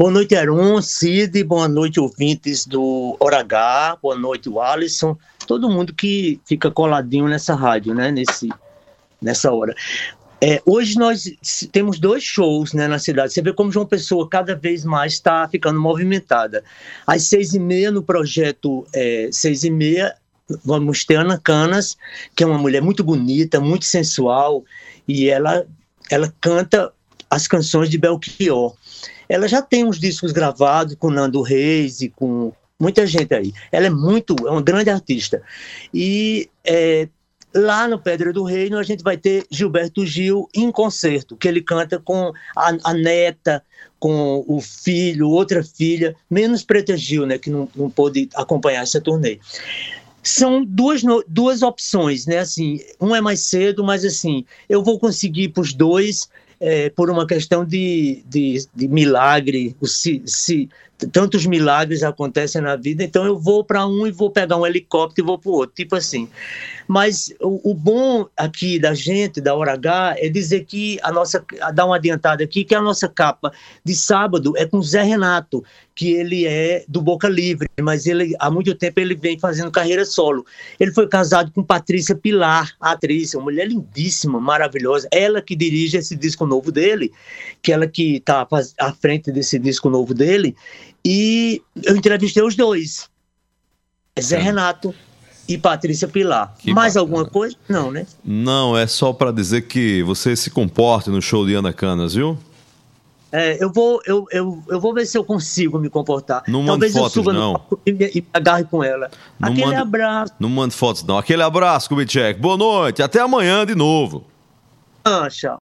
Boa noite, Aron, Cid, boa noite, ouvintes do Hora H, boa noite, o Alisson, todo mundo que fica coladinho nessa rádio, né, nesse, nessa hora. É, hoje nós temos dois shows né, na cidade. Você vê como João Pessoa cada vez mais está ficando movimentada. Às seis e meia, no projeto é, seis e meia, vamos ter Ana Canas, que é uma mulher muito bonita, muito sensual, e ela, ela canta as canções de Belchior. Ela já tem uns discos gravados com Nando Reis e com muita gente aí. Ela é muito, é uma grande artista. E é, Lá no Pedra do Reino, a gente vai ter Gilberto Gil em concerto, que ele canta com a, a neta, com o filho, outra filha, menos Preta Gil, né, que não, não pôde acompanhar essa turnê. São duas, duas opções, né? Assim, um é mais cedo, mas assim, eu vou conseguir para os dois é, por uma questão de, de, de milagre, se, se, tantos milagres acontecem na vida, então eu vou para um e vou pegar um helicóptero e vou para o outro, tipo assim. Mas o, o, bom aqui da gente, da Hora H, é dizer que a nossa, dar uma adiantada aqui, que a nossa capa de sábado é com Zé Renato, que ele é do Boca Livre, mas ele há muito tempo ele vem fazendo carreira solo. Ele foi casado com Patrícia Pilar, atriz, uma mulher lindíssima, maravilhosa, ela que dirige esse disco novo dele, que ela que está à frente desse disco novo dele, e eu entrevistei os dois. Zé Renato e Patrícia Pilar. Que Mais bacana. alguma coisa? Não, né? Não, é só para dizer que você se comporte no show de Ana Canas, viu? É, eu vou, eu, eu, eu vou ver se eu consigo me comportar. Não Talvez mande fotos, não. E, me, e agarre com ela. Não Aquele manda, abraço. Não mande fotos, não. Aquele abraço, Kubitschek. Boa noite. Até amanhã de novo. Ah, tchau.